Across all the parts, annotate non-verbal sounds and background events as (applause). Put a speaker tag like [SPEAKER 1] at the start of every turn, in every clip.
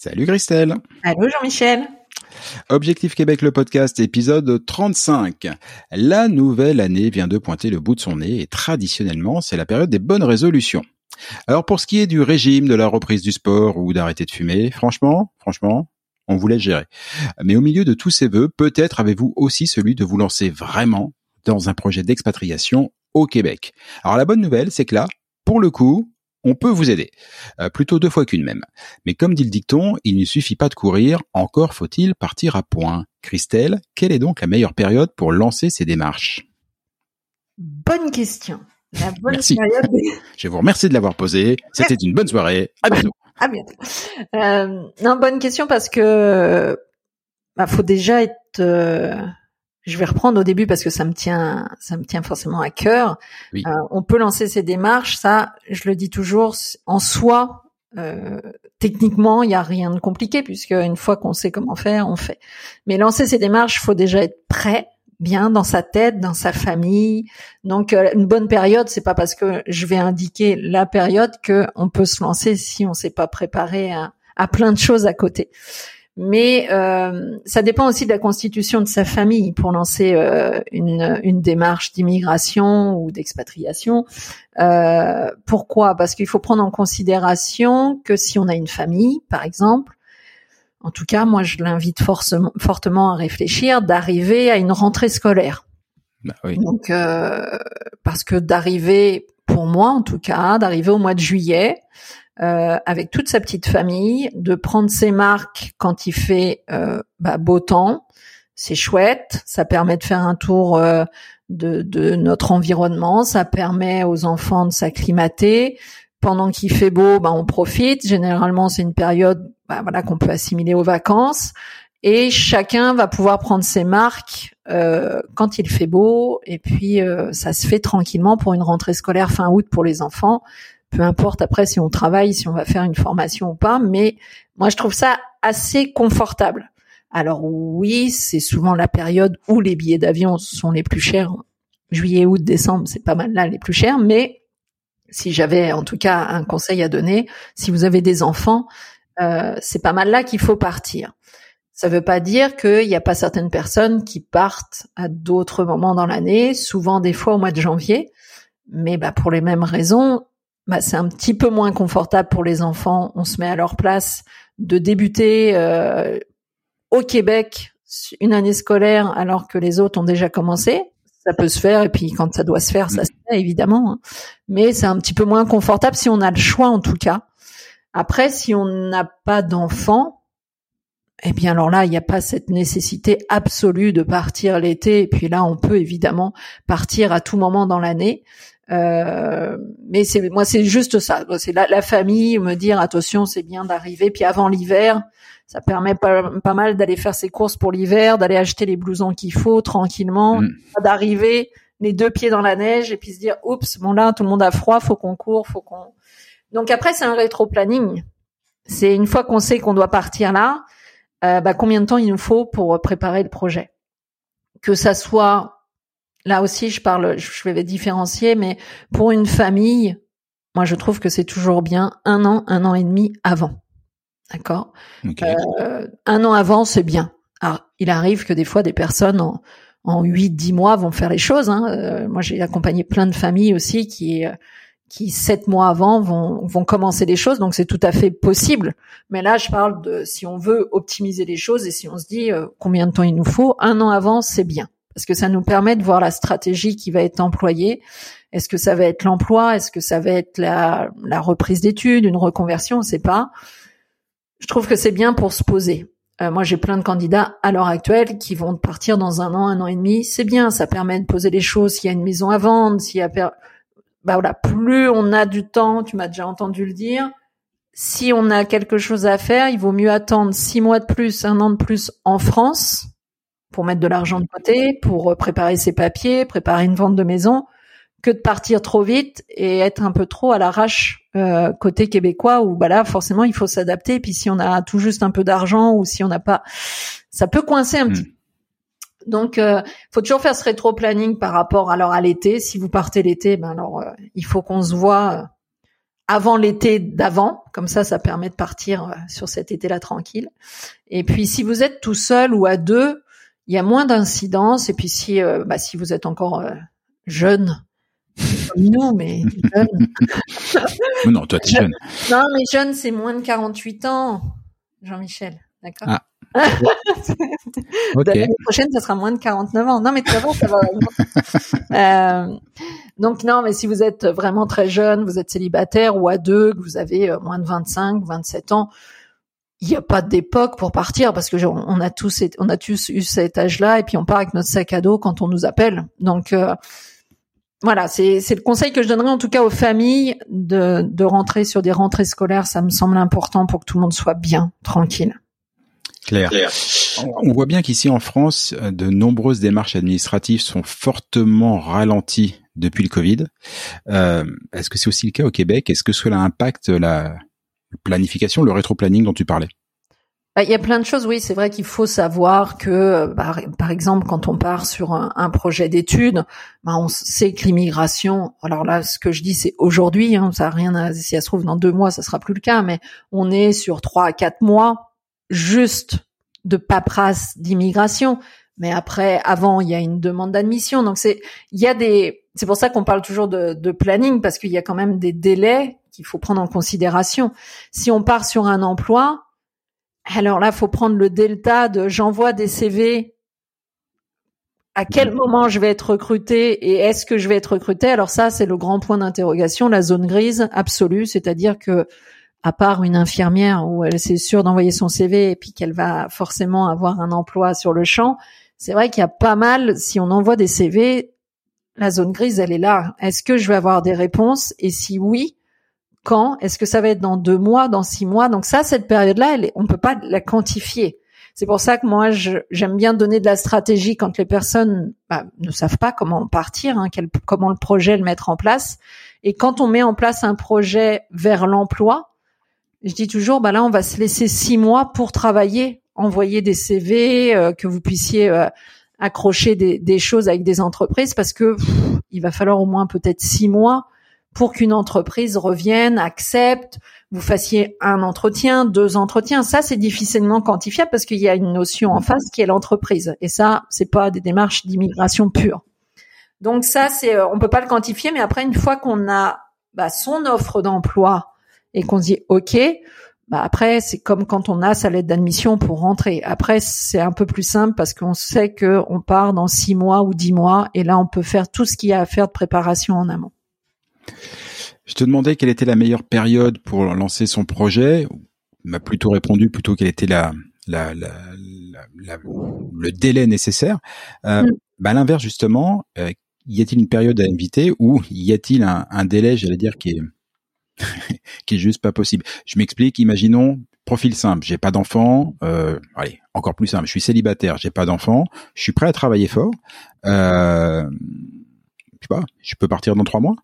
[SPEAKER 1] Salut Christelle.
[SPEAKER 2] Allô Jean-Michel.
[SPEAKER 1] Objectif Québec le podcast épisode 35. La nouvelle année vient de pointer le bout de son nez et traditionnellement c'est la période des bonnes résolutions. Alors pour ce qui est du régime, de la reprise du sport ou d'arrêter de fumer, franchement, franchement, on vous laisse gérer. Mais au milieu de tous ces vœux, peut-être avez-vous aussi celui de vous lancer vraiment dans un projet d'expatriation au Québec. Alors la bonne nouvelle, c'est que là, pour le coup, on peut vous aider. Euh, plutôt deux fois qu'une même. Mais comme dit le dicton, il ne suffit pas de courir, encore faut-il partir à point. Christelle, quelle est donc la meilleure période pour lancer ces démarches?
[SPEAKER 2] Bonne question.
[SPEAKER 1] La bonne Merci. Période... (laughs) Je vous remercie de l'avoir posée. C'était une bonne soirée. À bientôt.
[SPEAKER 2] À bientôt. Euh, non, bonne question parce que bah, faut déjà être. Je vais reprendre au début parce que ça me tient, ça me tient forcément à cœur. Oui. Euh, on peut lancer ces démarches, ça, je le dis toujours, en soi, euh, techniquement, il y a rien de compliqué puisque une fois qu'on sait comment faire, on fait. Mais lancer ces démarches, faut déjà être prêt bien dans sa tête, dans sa famille. Donc euh, une bonne période, c'est pas parce que je vais indiquer la période que on peut se lancer si on s'est pas préparé à, à, plein de choses à côté. Mais euh, ça dépend aussi de la constitution de sa famille pour lancer euh, une, une, démarche d'immigration ou d'expatriation. Euh, pourquoi? Parce qu'il faut prendre en considération que si on a une famille, par exemple, en tout cas, moi, je l'invite fortement à réfléchir d'arriver à une rentrée scolaire.
[SPEAKER 1] Bah oui.
[SPEAKER 2] Donc, euh, parce que d'arriver, pour moi en tout cas, d'arriver au mois de juillet euh, avec toute sa petite famille, de prendre ses marques quand il fait euh, bah, beau temps, c'est chouette. Ça permet de faire un tour euh, de, de notre environnement, ça permet aux enfants de s'acclimater, pendant qu'il fait beau, bah, on profite. Généralement, c'est une période bah, voilà qu'on peut assimiler aux vacances. Et chacun va pouvoir prendre ses marques euh, quand il fait beau. Et puis, euh, ça se fait tranquillement pour une rentrée scolaire fin août pour les enfants. Peu importe après si on travaille, si on va faire une formation ou pas. Mais moi, je trouve ça assez confortable. Alors oui, c'est souvent la période où les billets d'avion sont les plus chers. Juillet, août, décembre, c'est pas mal là les plus chers. Mais si j'avais en tout cas un conseil à donner, si vous avez des enfants, euh, c'est pas mal là qu'il faut partir. Ça ne veut pas dire qu'il n'y a pas certaines personnes qui partent à d'autres moments dans l'année, souvent des fois au mois de janvier, mais bah, pour les mêmes raisons, bah, c'est un petit peu moins confortable pour les enfants. On se met à leur place de débuter euh, au Québec une année scolaire alors que les autres ont déjà commencé ça peut se faire et puis quand ça doit se faire, ça se fait évidemment. Hein. Mais c'est un petit peu moins confortable si on a le choix en tout cas. Après, si on n'a pas d'enfant, eh bien alors là, il n'y a pas cette nécessité absolue de partir l'été. Et puis là, on peut évidemment partir à tout moment dans l'année. Euh, mais c'est moi, c'est juste ça. C'est la, la, famille me dire attention, c'est bien d'arriver. Puis avant l'hiver, ça permet pas, pas mal d'aller faire ses courses pour l'hiver, d'aller acheter les blousons qu'il faut tranquillement, mm. d'arriver les deux pieds dans la neige et puis se dire oups, bon là tout le monde a froid, faut qu'on court, faut qu'on. Donc après c'est un rétro-planning. C'est une fois qu'on sait qu'on doit partir là, euh, bah, combien de temps il nous faut pour préparer le projet? que ça soit là aussi, je parle, je vais différencier, mais pour une famille, moi je trouve que c'est toujours bien un an, un an et demi avant. D'accord? Euh, un an avant, c'est bien. Alors, il arrive que des fois des personnes en en 8 dix mois vont faire les choses. Hein. Euh, moi, j'ai accompagné plein de familles aussi qui euh, qui sept mois avant vont vont commencer les choses, donc c'est tout à fait possible. Mais là, je parle de si on veut optimiser les choses et si on se dit combien de temps il nous faut, un an avant, c'est bien parce que ça nous permet de voir la stratégie qui va être employée? Est-ce que ça va être l'emploi? Est-ce que ça va être la, reprise d'études, une reconversion? On ne sait pas. Je trouve que c'est bien pour se poser. Euh, moi, j'ai plein de candidats à l'heure actuelle qui vont partir dans un an, un an et demi. C'est bien, ça permet de poser les choses. S'il y a une maison à vendre, s'il y a, bah voilà, plus on a du temps, tu m'as déjà entendu le dire. Si on a quelque chose à faire, il vaut mieux attendre six mois de plus, un an de plus en France pour mettre de l'argent de côté, pour euh, préparer ses papiers, préparer une vente de maison, que de partir trop vite et être un peu trop à l'arrache euh, côté québécois où bah là forcément il faut s'adapter. Et puis si on a tout juste un peu d'argent ou si on n'a pas, ça peut coincer un hmm. petit. Donc, euh, faut toujours faire ce rétro planning par rapport alors à l'été. Si vous partez l'été, ben alors euh, il faut qu'on se voit avant l'été d'avant, comme ça, ça permet de partir sur cet été-là tranquille. Et puis, si vous êtes tout seul ou à deux, il y a moins d'incidence. Et puis si, euh, bah, si vous êtes encore euh, jeune, comme nous, mais (laughs) jeune.
[SPEAKER 1] non, toi, tu es jeune.
[SPEAKER 2] Non, mais jeune, c'est moins de 48 ans, Jean-Michel. D'accord ah. (laughs) L'année prochaine, ça sera moins de 49 ans. Non, mais tu vas ça va. (laughs) euh, donc non, mais si vous êtes vraiment très jeune, vous êtes célibataire ou à deux, que vous avez moins de 25, 27 ans, il n'y a pas d'époque pour partir parce que on a tous on a tous eu cet âge-là et puis on part avec notre sac à dos quand on nous appelle. Donc euh, voilà, c'est c'est le conseil que je donnerais en tout cas aux familles de de rentrer sur des rentrées scolaires, ça me semble important pour que tout le monde soit bien tranquille.
[SPEAKER 1] Claire. On voit bien qu'ici en France, de nombreuses démarches administratives sont fortement ralenties depuis le Covid. Euh, Est-ce que c'est aussi le cas au Québec? Est-ce que cela impacte la planification, le rétro-planning dont tu parlais
[SPEAKER 2] bah, il y a plein de choses, oui. C'est vrai qu'il faut savoir que, bah, par exemple, quand on part sur un, projet d'étude, bah, on sait que l'immigration. Alors là, ce que je dis, c'est aujourd'hui. Hein, ça a rien. À, si ça se trouve dans deux mois, ça sera plus le cas. Mais on est sur trois à quatre mois juste de paperasse d'immigration. Mais après, avant, il y a une demande d'admission. Donc c'est, il y a des. C'est pour ça qu'on parle toujours de, de planning parce qu'il y a quand même des délais qu'il faut prendre en considération. Si on part sur un emploi, alors là, faut prendre le delta de j'envoie des CV. À quel moment je vais être recruté et est-ce que je vais être recruté? Alors ça, c'est le grand point d'interrogation, la zone grise absolue, c'est-à-dire que à part une infirmière où elle c'est sûr d'envoyer son CV et puis qu'elle va forcément avoir un emploi sur le champ, c'est vrai qu'il y a pas mal. Si on envoie des CV, la zone grise, elle est là. Est-ce que je vais avoir des réponses? Et si oui, quand? Est-ce que ça va être dans deux mois, dans six mois? Donc ça, cette période-là, elle on peut pas la quantifier. C'est pour ça que moi, j'aime bien donner de la stratégie quand les personnes bah, ne savent pas comment partir, hein, comment le projet le mettre en place. Et quand on met en place un projet vers l'emploi, je dis toujours, bah là, on va se laisser six mois pour travailler, envoyer des CV, euh, que vous puissiez euh, accrocher des, choses avec des entreprises, parce que il va falloir au moins peut-être six mois pour qu'une entreprise revienne, accepte, vous fassiez un entretien, deux entretiens. Ça, c'est difficilement quantifiable parce qu'il y a une notion en face qui est l'entreprise. Et ça, c'est pas des démarches d'immigration pure. Donc ça, c'est, euh, on peut pas le quantifier, mais après, une fois qu'on a bah, son offre d'emploi et qu'on se dit OK, bah après, c'est comme quand on a sa lettre d'admission pour rentrer. Après, c'est un peu plus simple parce qu'on sait que on part dans six mois ou dix mois, et là, on peut faire tout ce qu'il y a à faire de préparation en amont.
[SPEAKER 1] Je te demandais quelle était la meilleure période pour lancer son projet. Il m'a plutôt répondu plutôt quel était la, la, la, le délai nécessaire. Euh, mm. bah, à l'inverse justement, euh, y a-t-il une période à inviter ou y a-t-il un, un, délai, j'allais dire, qui est (laughs) qui est juste pas possible. Je m'explique. Imaginons profil simple. J'ai pas d'enfant. Euh, allez, encore plus simple. Je suis célibataire. J'ai pas d'enfant. Je suis prêt à travailler fort. Euh, je sais pas. Je peux partir dans trois mois?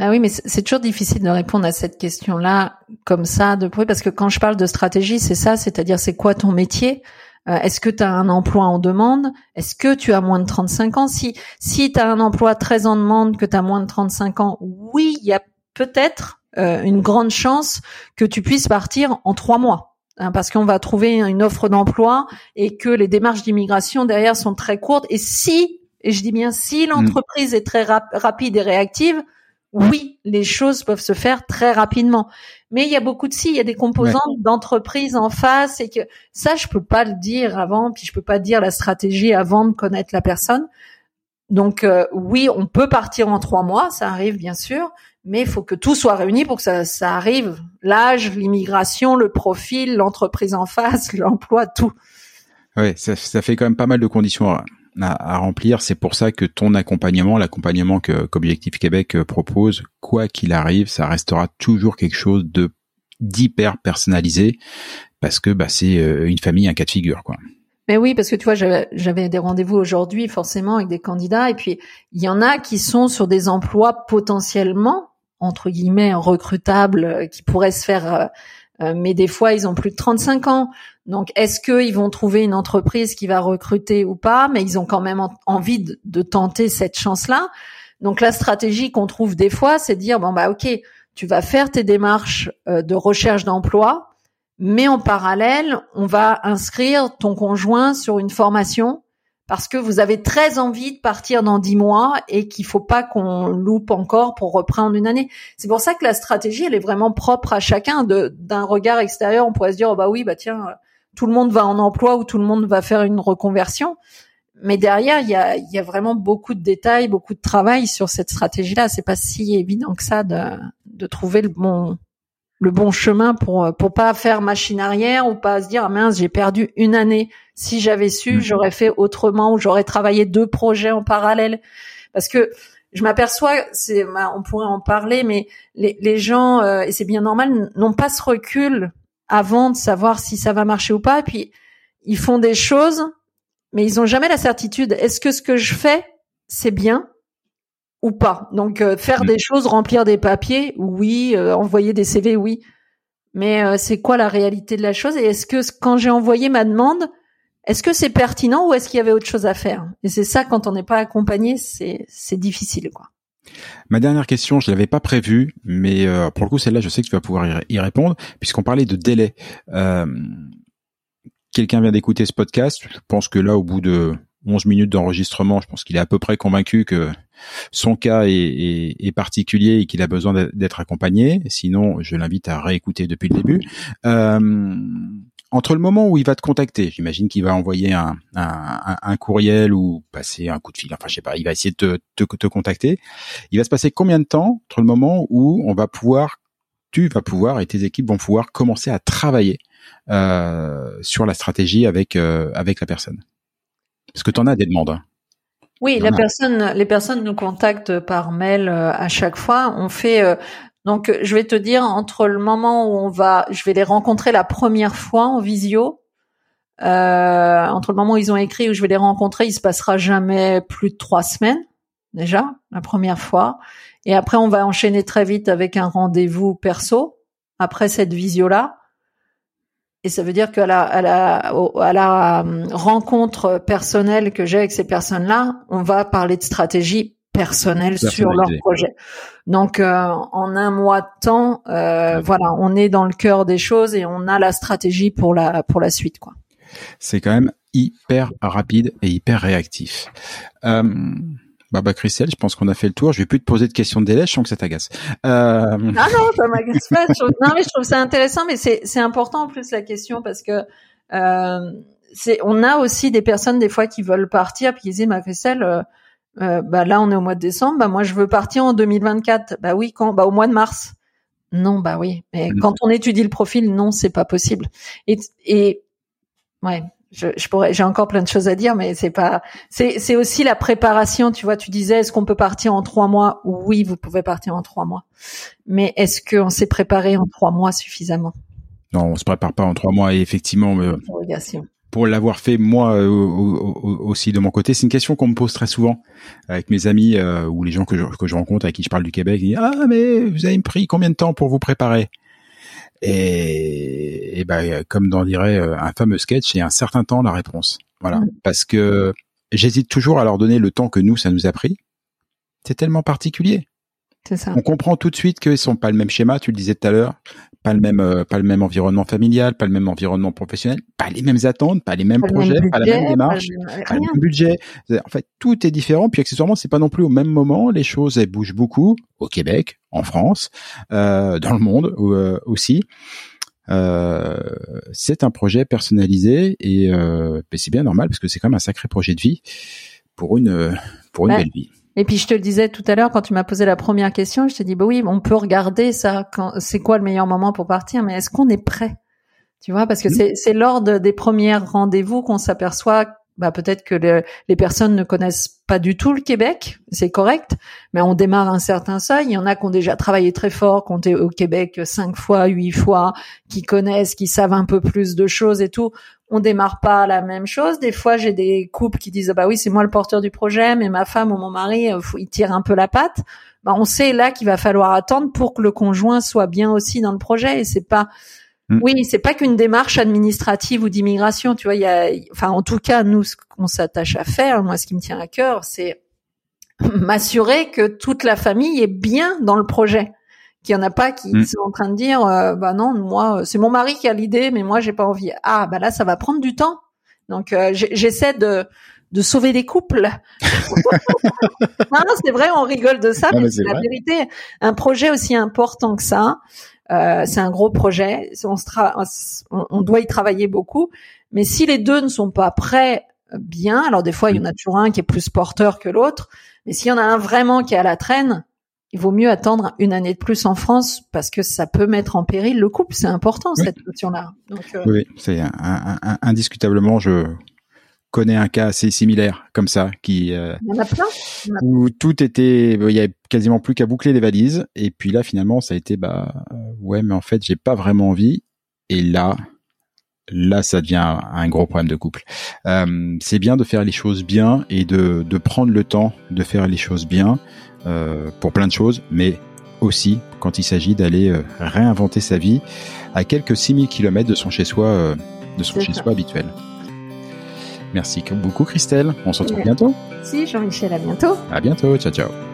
[SPEAKER 2] Ah oui, mais c'est toujours difficile de répondre à cette question-là comme ça de parce que quand je parle de stratégie, c'est ça, c'est-à-dire c'est quoi ton métier? Euh, est-ce que tu as un emploi en demande? Est-ce que tu as moins de 35 ans? Si si tu as un emploi très en demande, que tu as moins de 35 ans, oui, il y a peut-être euh, une grande chance que tu puisses partir en trois mois. Hein, parce qu'on va trouver une offre d'emploi et que les démarches d'immigration derrière sont très courtes. Et si, et je dis bien si l'entreprise est très rapide et réactive, oui, les choses peuvent se faire très rapidement. Mais il y a beaucoup de si, il y a des composantes d'entreprise en face et que ça, je peux pas le dire avant, puis je peux pas dire la stratégie avant de connaître la personne. Donc euh, oui, on peut partir en trois mois, ça arrive bien sûr, mais il faut que tout soit réuni pour que ça, ça arrive. L'âge, l'immigration, le profil, l'entreprise en face, (laughs) l'emploi, tout.
[SPEAKER 1] Oui, ça, ça, fait quand même pas mal de conditions à, à, remplir. C'est pour ça que ton accompagnement, l'accompagnement que qu'Objectif Québec euh, propose, quoi qu'il arrive, ça restera toujours quelque chose de d'hyper personnalisé parce que bah, c'est euh, une famille, un cas de figure, quoi.
[SPEAKER 2] Mais oui, parce que tu vois, j'avais des rendez-vous aujourd'hui forcément avec des candidats, et puis il y en a qui sont sur des emplois potentiellement entre guillemets recrutables euh, qui pourraient se faire euh, euh, mais des fois ils ont plus de 35 ans. Donc est-ce qu'ils vont trouver une entreprise qui va recruter ou pas? Mais ils ont quand même envie de, tenter cette chance-là. Donc la stratégie qu'on trouve des fois, c'est de dire bon bah ok, tu vas faire tes démarches de recherche d'emploi, mais en parallèle, on va inscrire ton conjoint sur une formation parce que vous avez très envie de partir dans dix mois et qu'il faut pas qu'on loupe encore pour reprendre une année. C'est pour ça que la stratégie, elle est vraiment propre à chacun. d'un regard extérieur, on pourrait se dire, oh bah oui, bah tiens, tout le monde va en emploi ou tout le monde va faire une reconversion. Mais derrière, il y a, y a vraiment beaucoup de détails, beaucoup de travail sur cette stratégie-là. C'est pas si évident que ça de, de trouver le bon, le bon chemin pour pour pas faire machine arrière ou pas se dire ah mince j'ai perdu une année. Si j'avais su mhm. j'aurais fait autrement ou j'aurais travaillé deux projets en parallèle. Parce que je m'aperçois c'est bah, on pourrait en parler mais les, les gens euh, et c'est bien normal n'ont pas ce recul avant de savoir si ça va marcher ou pas. Et puis ils font des choses mais ils ont jamais la certitude. Est-ce que ce que je fais c'est bien? Ou pas. Donc euh, faire mm. des choses, remplir des papiers, oui, euh, envoyer des CV, oui. Mais euh, c'est quoi la réalité de la chose Et est-ce que quand j'ai envoyé ma demande, est-ce que c'est pertinent ou est-ce qu'il y avait autre chose à faire? Et c'est ça quand on n'est pas accompagné, c'est c'est difficile quoi.
[SPEAKER 1] Ma dernière question, je l'avais pas prévue, mais pour le coup celle-là, je sais que tu vas pouvoir y répondre puisqu'on parlait de délai. Quelqu'un vient d'écouter ce podcast. Je pense que là, au bout de 11 minutes d'enregistrement, je pense qu'il est à peu près convaincu que son cas est, particulier et qu'il a besoin d'être accompagné. Sinon, je l'invite à réécouter depuis le début. Euh, entre le moment où il va te contacter, j'imagine qu'il va envoyer un, courriel ou passer un coup de fil, enfin je sais pas, il va essayer de te, te, contacter. Il va se passer combien de temps entre le moment où on va pouvoir, tu vas pouvoir et tes équipes vont pouvoir commencer à travailler euh, sur la stratégie avec euh, avec la personne? Parce que tu en as des demandes. Hein?
[SPEAKER 2] Oui, la personne, les personnes nous contactent par mail euh, à chaque fois. On fait euh, donc, je vais te dire entre le moment où on va, je vais les rencontrer la première fois en visio, euh, entre le moment où ils ont écrit où je vais les rencontrer, il se passera jamais plus de trois semaines déjà la première fois, et après on va enchaîner très vite avec un rendez-vous perso après cette visio là. Et ça veut dire qu'à la, à la, à la euh, rencontre personnelle que j'ai avec ces personnes-là, on va parler de stratégie personnelle sur leur projet. Donc, euh, en un mois de temps, euh, voilà, on est dans le cœur des choses et on a la stratégie pour la pour la suite, quoi.
[SPEAKER 1] C'est quand même hyper rapide et hyper réactif. Euh, bah, bah Christelle, je pense qu'on a fait le tour. Je vais plus te poser de questions de délai, je sens que ça t'agace.
[SPEAKER 2] Euh... Ah non, ça m'agace pas. Non, mais je trouve ça intéressant, mais c'est c'est important en plus la question parce que euh, c'est on a aussi des personnes des fois qui veulent partir puis ils disent ma Christelle, euh, euh, bah là on est au mois de décembre, bah moi je veux partir en 2024. Bah oui, quand Bah au mois de mars. Non, bah oui. Mais mm. quand on étudie le profil, non, c'est pas possible. Et et ouais, je, pourrais, j'ai encore plein de choses à dire, mais c'est pas, c'est, c'est aussi la préparation. Tu vois, tu disais, est-ce qu'on peut partir en trois mois? Oui, vous pouvez partir en trois mois. Mais est-ce qu'on s'est préparé en trois mois suffisamment?
[SPEAKER 1] Non, on se prépare pas en trois mois. Et effectivement, euh, pour l'avoir fait moi euh, aussi de mon côté, c'est une question qu'on me pose très souvent avec mes amis euh, ou les gens que je, que je rencontre avec qui je parle du Québec. Ils disent, ah mais vous avez pris combien de temps pour vous préparer? Et, et ben, comme dans dirait un fameux sketch, il y a un certain temps la réponse. Voilà, mm. parce que j'hésite toujours à leur donner le temps que nous ça nous a pris. C'est tellement particulier.
[SPEAKER 2] C'est ça.
[SPEAKER 1] On comprend tout de suite qu'ils sont pas le même schéma. Tu le disais tout à l'heure, pas le même, euh, pas le même environnement familial, pas le même environnement professionnel, pas les mêmes attentes, pas les mêmes projets, pas la même démarche, pas le même, budget. En fait, tout est différent. Puis accessoirement, c'est pas non plus au même moment. Les choses elles bougent beaucoup au Québec, en France, euh, dans le monde euh, aussi. Euh, c'est un projet personnalisé et euh, c'est bien normal parce que c'est quand même un sacré projet de vie pour une pour une belle vie.
[SPEAKER 2] Et puis je te le disais tout à l'heure quand tu m'as posé la première question, je t'ai dit bah oui, on peut regarder ça. C'est quoi le meilleur moment pour partir Mais est-ce qu'on est prêt? Tu vois, parce que mmh. c'est lors des premiers rendez-vous qu'on s'aperçoit bah peut-être que les personnes ne connaissent pas du tout le Québec, c'est correct, mais on démarre un certain seuil. Il y en a qui ont déjà travaillé très fort, qui ont été au Québec cinq fois, huit fois, qui connaissent, qui savent un peu plus de choses et tout. On démarre pas la même chose. Des fois, j'ai des couples qui disent bah oui, c'est moi le porteur du projet, mais ma femme ou mon mari, euh, il tire un peu la patte. Bah, on sait là qu'il va falloir attendre pour que le conjoint soit bien aussi dans le projet et c'est pas Mm. Oui, c'est pas qu'une démarche administrative ou d'immigration, tu vois. Il y a, enfin, en tout cas, nous, ce qu'on s'attache à faire, moi, ce qui me tient à cœur, c'est (laughs) m'assurer que toute la famille est bien dans le projet, qu'il y en a pas qui mm. sont en train de dire, euh, bah non, moi, c'est mon mari qui a l'idée, mais moi, j'ai pas envie. Ah, bah là, ça va prendre du temps. Donc, euh, j'essaie de de sauver des couples. (laughs) non, c'est vrai, on rigole de ça, mais, c'est la vérité. Un projet aussi important que ça, euh, c'est un gros projet. On, on, doit y travailler beaucoup. Mais si les deux ne sont pas prêts bien, alors des fois il y en a toujours un qui est plus porteur que l'autre. Mais s'il y en a un vraiment qui est à la traîne, il vaut mieux attendre une année de plus en France parce que ça peut mettre en péril le couple. C'est important cette notion-là.
[SPEAKER 1] Euh, oui, c'est indiscutablement. Je connais un cas assez similaire comme ça qui
[SPEAKER 2] euh, il y en a plein.
[SPEAKER 1] où tout était il y avait quasiment plus qu'à boucler les valises et puis là finalement ça a été bah euh, ouais mais en fait j'ai pas vraiment envie et là là ça devient un gros problème de couple euh, c'est bien de faire les choses bien et de, de prendre le temps de faire les choses bien euh, pour plein de choses mais aussi quand il s'agit d'aller euh, réinventer sa vie à quelques 6000 km de son chez soi de son chez soi habituel Merci beaucoup Christelle. On se retrouve bientôt.
[SPEAKER 2] Si Jean-Michel, à bientôt.
[SPEAKER 1] À bientôt. Ciao ciao.